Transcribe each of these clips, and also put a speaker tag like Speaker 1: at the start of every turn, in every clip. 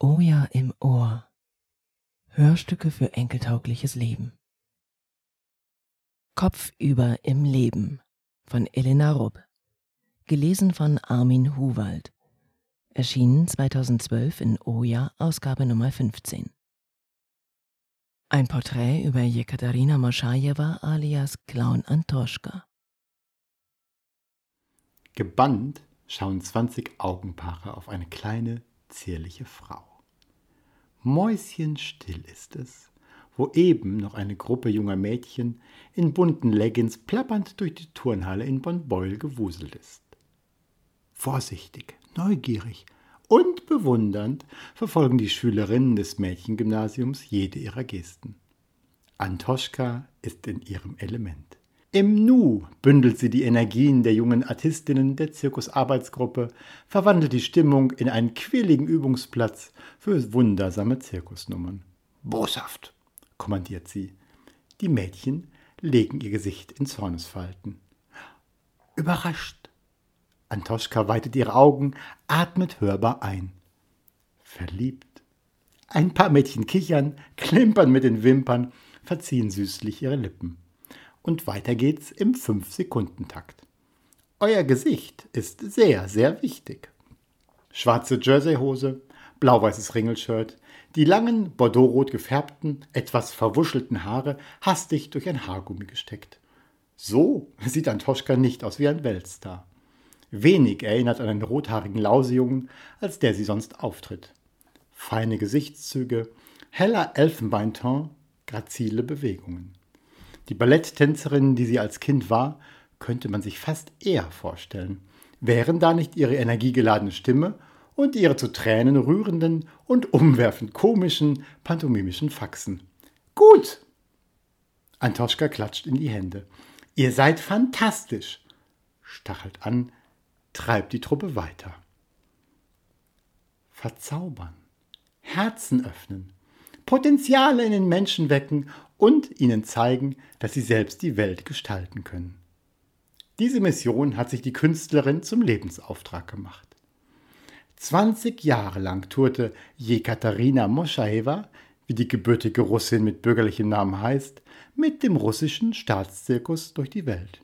Speaker 1: Oh ja im Ohr. Hörstücke für enkeltaugliches Leben. Kopfüber im Leben von Elena Rupp. Gelesen von Armin Huwald. Erschienen 2012 in Oja, Ausgabe Nummer 15. Ein Porträt über Jekaterina Moschajewa alias Clown Antoschka.
Speaker 2: Gebannt schauen 20 Augenpaare auf eine kleine, zierliche Frau. Mäuschenstill ist es, wo eben noch eine Gruppe junger Mädchen in bunten Leggings plappernd durch die Turnhalle in Bonn-Beul gewuselt ist. Vorsichtig, neugierig und bewundernd verfolgen die Schülerinnen des Mädchengymnasiums jede ihrer Gesten. Antoschka ist in ihrem Element. Im Nu bündelt sie die Energien der jungen Artistinnen der Zirkusarbeitsgruppe, verwandelt die Stimmung in einen quirligen Übungsplatz für wundersame Zirkusnummern. Boshaft, kommandiert sie. Die Mädchen legen ihr Gesicht in Zornesfalten. Überrascht. Antoschka weitet ihre Augen, atmet hörbar ein. Verliebt. Ein paar Mädchen kichern, klimpern mit den Wimpern, verziehen süßlich ihre Lippen und weiter geht's im 5-Sekunden-Takt. Euer Gesicht ist sehr, sehr wichtig. Schwarze Jerseyhose, blau-weißes Ringelshirt, die langen, bordeauxrot gefärbten, etwas verwuschelten Haare hastig durch ein Haargummi gesteckt. So sieht Antoschka nicht aus wie ein Weltstar. Wenig erinnert an einen rothaarigen Lausejungen, als der sie sonst auftritt. Feine Gesichtszüge, heller Elfenbeinton, grazile Bewegungen. Die Balletttänzerin, die sie als Kind war, könnte man sich fast eher vorstellen. Wären da nicht ihre energiegeladene Stimme und ihre zu Tränen rührenden und umwerfend komischen, pantomimischen Faxen. Gut! Antoschka klatscht in die Hände. Ihr seid fantastisch! Stachelt an, treibt die Truppe weiter. Verzaubern, Herzen öffnen, Potenziale in den Menschen wecken und ihnen zeigen, dass sie selbst die Welt gestalten können. Diese Mission hat sich die Künstlerin zum Lebensauftrag gemacht. 20 Jahre lang tourte Jekaterina Moschaeva, wie die gebürtige Russin mit bürgerlichem Namen heißt, mit dem russischen Staatszirkus durch die Welt.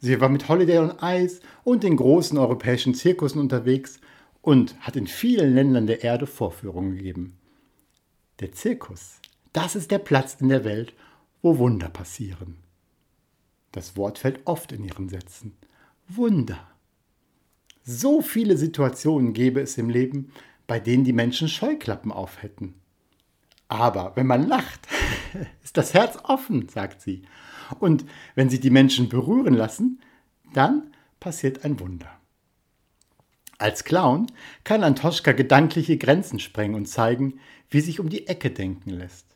Speaker 2: Sie war mit Holiday on Ice und den großen europäischen Zirkussen unterwegs und hat in vielen Ländern der Erde Vorführungen gegeben. Der Zirkus das ist der Platz in der Welt, wo Wunder passieren. Das Wort fällt oft in ihren Sätzen. Wunder. So viele Situationen gäbe es im Leben, bei denen die Menschen Scheuklappen auf hätten. Aber wenn man lacht, ist das Herz offen, sagt sie. Und wenn sich die Menschen berühren lassen, dann passiert ein Wunder. Als Clown kann Antoschka gedankliche Grenzen sprengen und zeigen, wie sich um die Ecke denken lässt.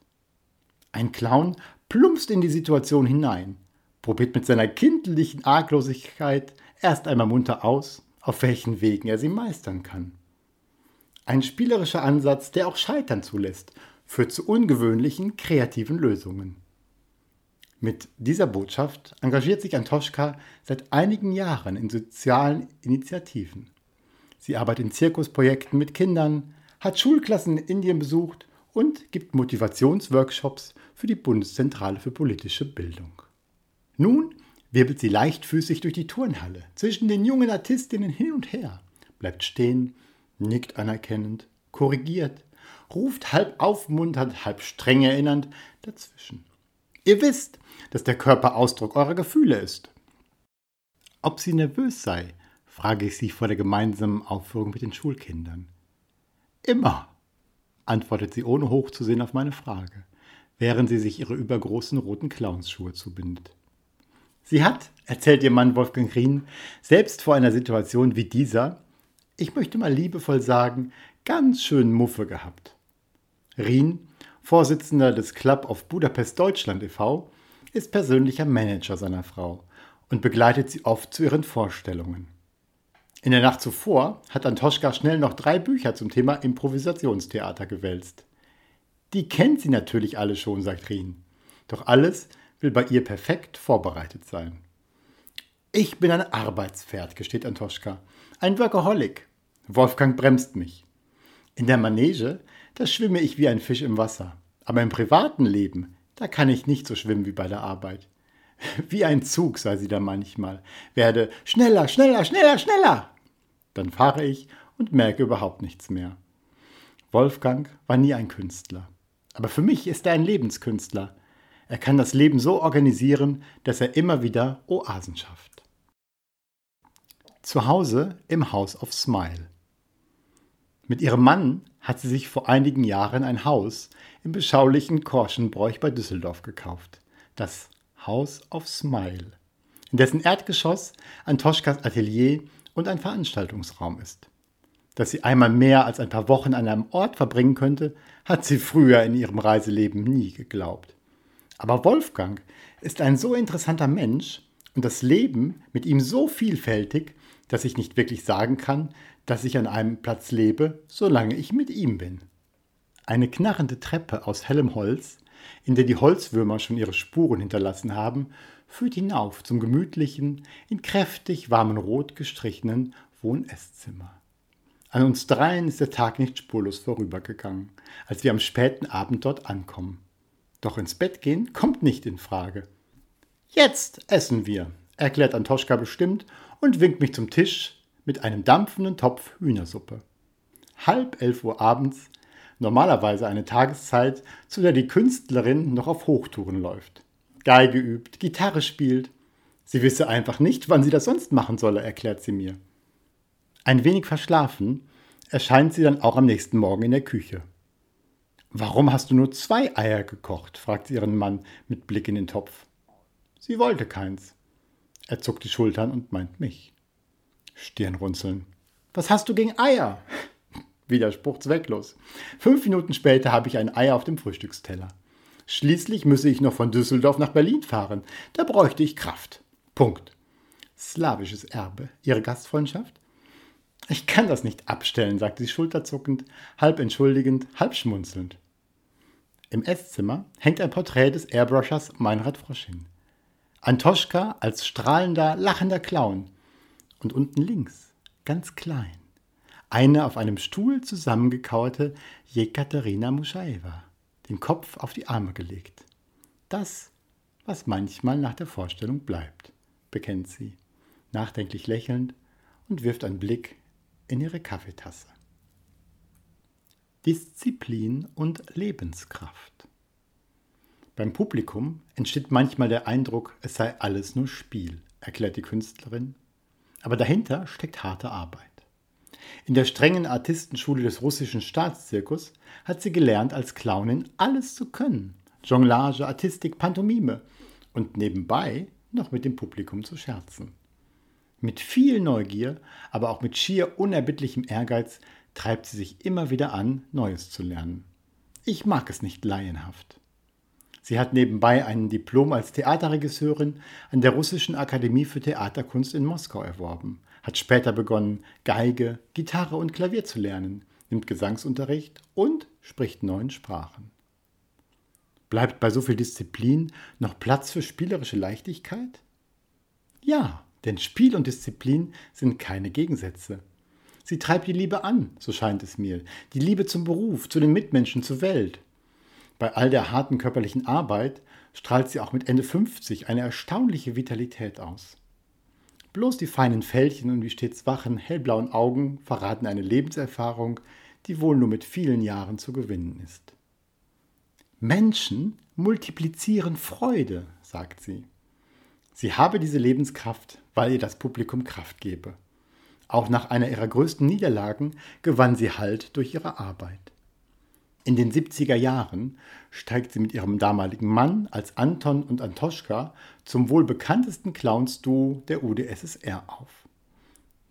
Speaker 2: Ein Clown plumpst in die Situation hinein, probiert mit seiner kindlichen Arglosigkeit erst einmal munter aus, auf welchen Wegen er sie meistern kann. Ein spielerischer Ansatz, der auch Scheitern zulässt, führt zu ungewöhnlichen, kreativen Lösungen. Mit dieser Botschaft engagiert sich Antoschka seit einigen Jahren in sozialen Initiativen. Sie arbeitet in Zirkusprojekten mit Kindern, hat Schulklassen in Indien besucht und gibt Motivationsworkshops für die Bundeszentrale für politische Bildung. Nun wirbelt sie leichtfüßig durch die Turnhalle zwischen den jungen Artistinnen hin und her, bleibt stehen, nickt anerkennend, korrigiert, ruft halb aufmunternd, halb streng erinnernd dazwischen. Ihr wisst, dass der Körper Ausdruck eurer Gefühle ist. Ob sie nervös sei, frage ich sie vor der gemeinsamen Aufführung mit den Schulkindern. Immer, antwortet sie ohne hochzusehen auf meine Frage, während sie sich ihre übergroßen roten Clownsschuhe zubindet. Sie hat, erzählt ihr Mann Wolfgang Rien, selbst vor einer Situation wie dieser, ich möchte mal liebevoll sagen, ganz schön Muffe gehabt. Rien, Vorsitzender des Club of Budapest Deutschland e.V., ist persönlicher Manager seiner Frau und begleitet sie oft zu ihren Vorstellungen. In der Nacht zuvor hat Antoschka schnell noch drei Bücher zum Thema Improvisationstheater gewälzt. Die kennt sie natürlich alle schon, sagt Rien. Doch alles will bei ihr perfekt vorbereitet sein. Ich bin ein Arbeitspferd, gesteht Antoschka. Ein Workaholic. Wolfgang bremst mich. In der Manege, da schwimme ich wie ein Fisch im Wasser. Aber im privaten Leben, da kann ich nicht so schwimmen wie bei der Arbeit. Wie ein Zug, sei sie da manchmal, werde schneller, schneller, schneller, schneller. Dann fahre ich und merke überhaupt nichts mehr. Wolfgang war nie ein Künstler. Aber für mich ist er ein Lebenskünstler. Er kann das Leben so organisieren, dass er immer wieder Oasen schafft. Zu Hause im House of Smile. Mit ihrem Mann hat sie sich vor einigen Jahren ein Haus im beschaulichen Korschenbräuch bei Düsseldorf gekauft. Das House of Smile, in dessen Erdgeschoss Antoschkas Atelier und ein Veranstaltungsraum ist. Dass sie einmal mehr als ein paar Wochen an einem Ort verbringen könnte, hat sie früher in ihrem Reiseleben nie geglaubt. Aber Wolfgang ist ein so interessanter Mensch und das Leben mit ihm so vielfältig, dass ich nicht wirklich sagen kann, dass ich an einem Platz lebe, solange ich mit ihm bin. Eine knarrende Treppe aus hellem Holz, in der die Holzwürmer schon ihre Spuren hinterlassen haben, führt hinauf zum gemütlichen, in kräftig warmen Rot gestrichenen Wohn-Esszimmer. An uns dreien ist der Tag nicht spurlos vorübergegangen, als wir am späten Abend dort ankommen. Doch ins Bett gehen kommt nicht in Frage. Jetzt essen wir, erklärt Antoschka bestimmt und winkt mich zum Tisch mit einem dampfenden Topf Hühnersuppe. Halb elf Uhr abends, normalerweise eine Tageszeit, zu der die Künstlerin noch auf Hochtouren läuft. Geige übt, Gitarre spielt. Sie wisse einfach nicht, wann sie das sonst machen solle, erklärt sie mir. Ein wenig verschlafen erscheint sie dann auch am nächsten Morgen in der Küche. Warum hast du nur zwei Eier gekocht? fragt sie ihren Mann mit Blick in den Topf. Sie wollte keins. Er zuckt die Schultern und meint mich. Stirnrunzeln. Was hast du gegen Eier? Widerspruch zwecklos. Fünf Minuten später habe ich ein Ei auf dem Frühstücksteller. Schließlich müsse ich noch von Düsseldorf nach Berlin fahren. Da bräuchte ich Kraft. Punkt. Slawisches Erbe. Ihre Gastfreundschaft? Ich kann das nicht abstellen, sagte sie schulterzuckend, halb entschuldigend, halb schmunzelnd. Im Esszimmer hängt ein Porträt des Airbrushers Meinrad Froschin. Antoschka als strahlender, lachender Clown. Und unten links, ganz klein, eine auf einem Stuhl zusammengekauerte Jekaterina Muschaeva den Kopf auf die Arme gelegt. Das, was manchmal nach der Vorstellung bleibt, bekennt sie, nachdenklich lächelnd und wirft einen Blick in ihre Kaffeetasse. Disziplin und Lebenskraft. Beim Publikum entsteht manchmal der Eindruck, es sei alles nur Spiel, erklärt die Künstlerin. Aber dahinter steckt harte Arbeit. In der strengen Artistenschule des russischen Staatszirkus hat sie gelernt, als Clownin alles zu können. Jonglage, Artistik, Pantomime und nebenbei noch mit dem Publikum zu scherzen. Mit viel Neugier, aber auch mit schier unerbittlichem Ehrgeiz treibt sie sich immer wieder an, Neues zu lernen. Ich mag es nicht laienhaft. Sie hat nebenbei ein Diplom als Theaterregisseurin an der Russischen Akademie für Theaterkunst in Moskau erworben hat später begonnen, Geige, Gitarre und Klavier zu lernen, nimmt Gesangsunterricht und spricht neun Sprachen. Bleibt bei so viel Disziplin noch Platz für spielerische Leichtigkeit? Ja, denn Spiel und Disziplin sind keine Gegensätze. Sie treibt die Liebe an, so scheint es mir, die Liebe zum Beruf, zu den Mitmenschen, zur Welt. Bei all der harten körperlichen Arbeit strahlt sie auch mit Ende 50 eine erstaunliche Vitalität aus. Bloß die feinen Fältchen und die stets wachen, hellblauen Augen verraten eine Lebenserfahrung, die wohl nur mit vielen Jahren zu gewinnen ist. Menschen multiplizieren Freude, sagt sie. Sie habe diese Lebenskraft, weil ihr das Publikum Kraft gebe. Auch nach einer ihrer größten Niederlagen gewann sie Halt durch ihre Arbeit. In den 70er Jahren steigt sie mit ihrem damaligen Mann als Anton und Antoschka zum wohl bekanntesten Clowns-Duo der UdSSR auf.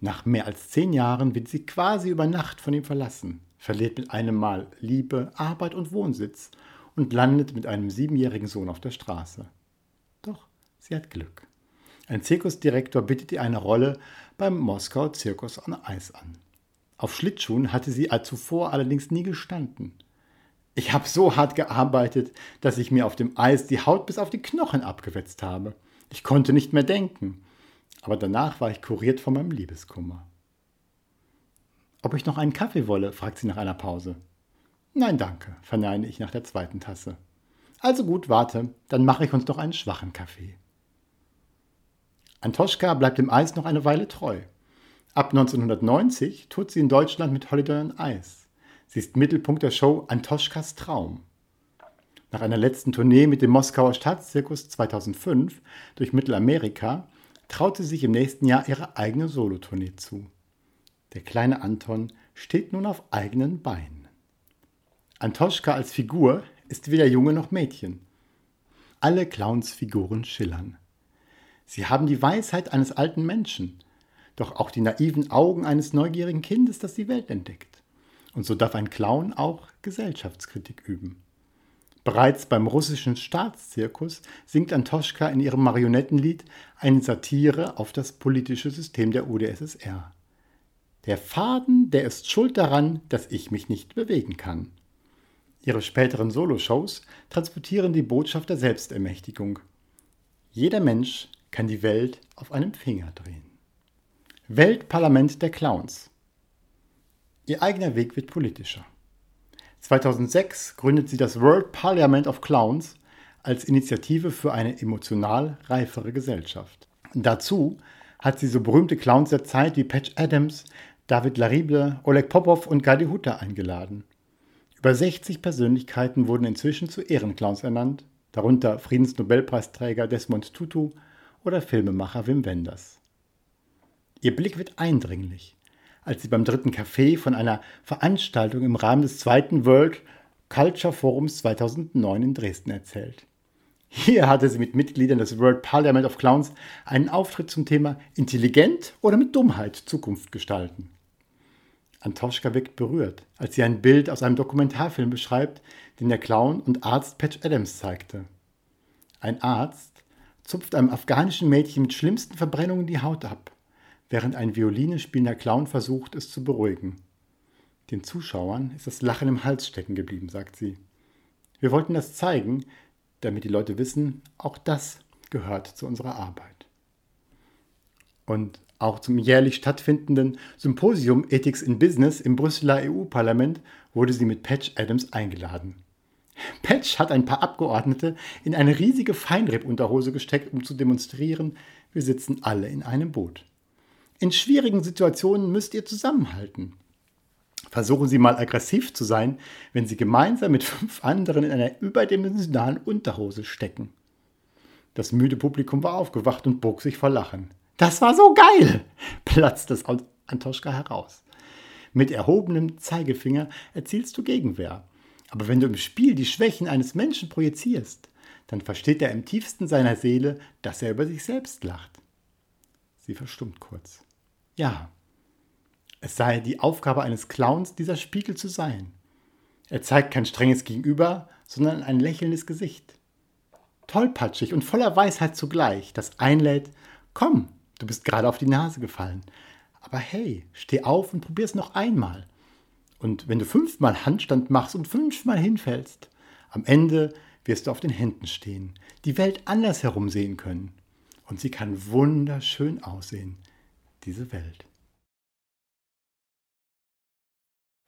Speaker 2: Nach mehr als zehn Jahren wird sie quasi über Nacht von ihm verlassen, verliert mit einem Mal Liebe, Arbeit und Wohnsitz und landet mit einem siebenjährigen Sohn auf der Straße. Doch sie hat Glück. Ein Zirkusdirektor bittet ihr eine Rolle beim Moskau Zirkus on Ice an. Auf Schlittschuhen hatte sie zuvor allerdings nie gestanden. Ich habe so hart gearbeitet, dass ich mir auf dem Eis die Haut bis auf die Knochen abgewetzt habe. Ich konnte nicht mehr denken. Aber danach war ich kuriert von meinem Liebeskummer. Ob ich noch einen Kaffee wolle, fragt sie nach einer Pause. Nein, danke, verneine ich nach der zweiten Tasse. Also gut, warte, dann mache ich uns noch einen schwachen Kaffee. Antoschka bleibt dem Eis noch eine Weile treu. Ab 1990 tut sie in Deutschland mit Holiday on Ice. Sie ist Mittelpunkt der Show Antoschkas Traum. Nach einer letzten Tournee mit dem Moskauer Staatszirkus 2005 durch Mittelamerika traute sie sich im nächsten Jahr ihre eigene Solotournee zu. Der kleine Anton steht nun auf eigenen Beinen. Antoschka als Figur ist weder Junge noch Mädchen. Alle Clownsfiguren schillern. Sie haben die Weisheit eines alten Menschen, doch auch die naiven Augen eines neugierigen Kindes, das die Welt entdeckt. Und so darf ein Clown auch Gesellschaftskritik üben. Bereits beim russischen Staatszirkus singt Antoschka in ihrem Marionettenlied eine Satire auf das politische System der UdSSR. Der Faden, der ist schuld daran, dass ich mich nicht bewegen kann. Ihre späteren Soloshows transportieren die Botschaft der Selbstermächtigung. Jeder Mensch kann die Welt auf einem Finger drehen. Weltparlament der Clowns. Ihr eigener Weg wird politischer. 2006 gründet sie das World Parliament of Clowns als Initiative für eine emotional reifere Gesellschaft. Dazu hat sie so berühmte Clowns der Zeit wie Patch Adams, David Larible, Oleg Popov und Gadi Hutter eingeladen. Über 60 Persönlichkeiten wurden inzwischen zu Ehrenclowns ernannt, darunter Friedensnobelpreisträger Desmond Tutu oder Filmemacher Wim Wenders. Ihr Blick wird eindringlich als sie beim dritten Café von einer Veranstaltung im Rahmen des zweiten World Culture Forums 2009 in Dresden erzählt. Hier hatte sie mit Mitgliedern des World Parliament of Clowns einen Auftritt zum Thema Intelligent oder mit Dummheit Zukunft gestalten. Antoschka wirkt berührt, als sie ein Bild aus einem Dokumentarfilm beschreibt, den der Clown und Arzt Patch Adams zeigte. Ein Arzt zupft einem afghanischen Mädchen mit schlimmsten Verbrennungen die Haut ab während ein Violine spielender Clown versucht, es zu beruhigen. Den Zuschauern ist das Lachen im Hals stecken geblieben, sagt sie. Wir wollten das zeigen, damit die Leute wissen, auch das gehört zu unserer Arbeit. Und auch zum jährlich stattfindenden Symposium Ethics in Business im Brüsseler EU-Parlament wurde sie mit Patch Adams eingeladen. Patch hat ein paar Abgeordnete in eine riesige Feinripp-Unterhose gesteckt, um zu demonstrieren, wir sitzen alle in einem Boot. In schwierigen Situationen müsst ihr zusammenhalten. Versuchen Sie mal aggressiv zu sein, wenn Sie gemeinsam mit fünf anderen in einer überdimensionalen Unterhose stecken. Das müde Publikum war aufgewacht und bog sich vor Lachen. Das war so geil! platzt es Antoschka heraus. Mit erhobenem Zeigefinger erzielst du Gegenwehr. Aber wenn du im Spiel die Schwächen eines Menschen projizierst, dann versteht er im tiefsten seiner Seele, dass er über sich selbst lacht. Sie verstummt kurz. Ja, es sei die Aufgabe eines Clowns, dieser Spiegel zu sein. Er zeigt kein strenges Gegenüber, sondern ein lächelndes Gesicht. Tollpatschig und voller Weisheit zugleich, das einlädt, komm, du bist gerade auf die Nase gefallen. Aber hey, steh auf und probier's noch einmal. Und wenn du fünfmal Handstand machst und fünfmal hinfällst, am Ende wirst du auf den Händen stehen, die Welt anders herum sehen können und sie kann wunderschön aussehen, diese Welt.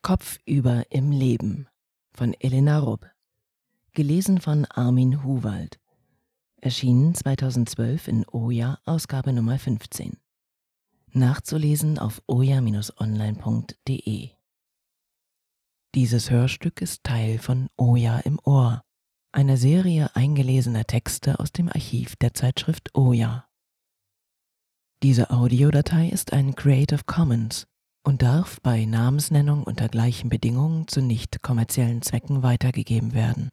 Speaker 1: Kopfüber im Leben von Elena Rupp. Gelesen von Armin Huwald. Erschienen 2012 in Oja, Ausgabe Nummer 15. Nachzulesen auf oja-online.de. Dieses Hörstück ist Teil von Oja im Ohr einer Serie eingelesener Texte aus dem Archiv der Zeitschrift Oja. Diese Audiodatei ist ein Creative Commons und darf bei Namensnennung unter gleichen Bedingungen zu nicht kommerziellen Zwecken weitergegeben werden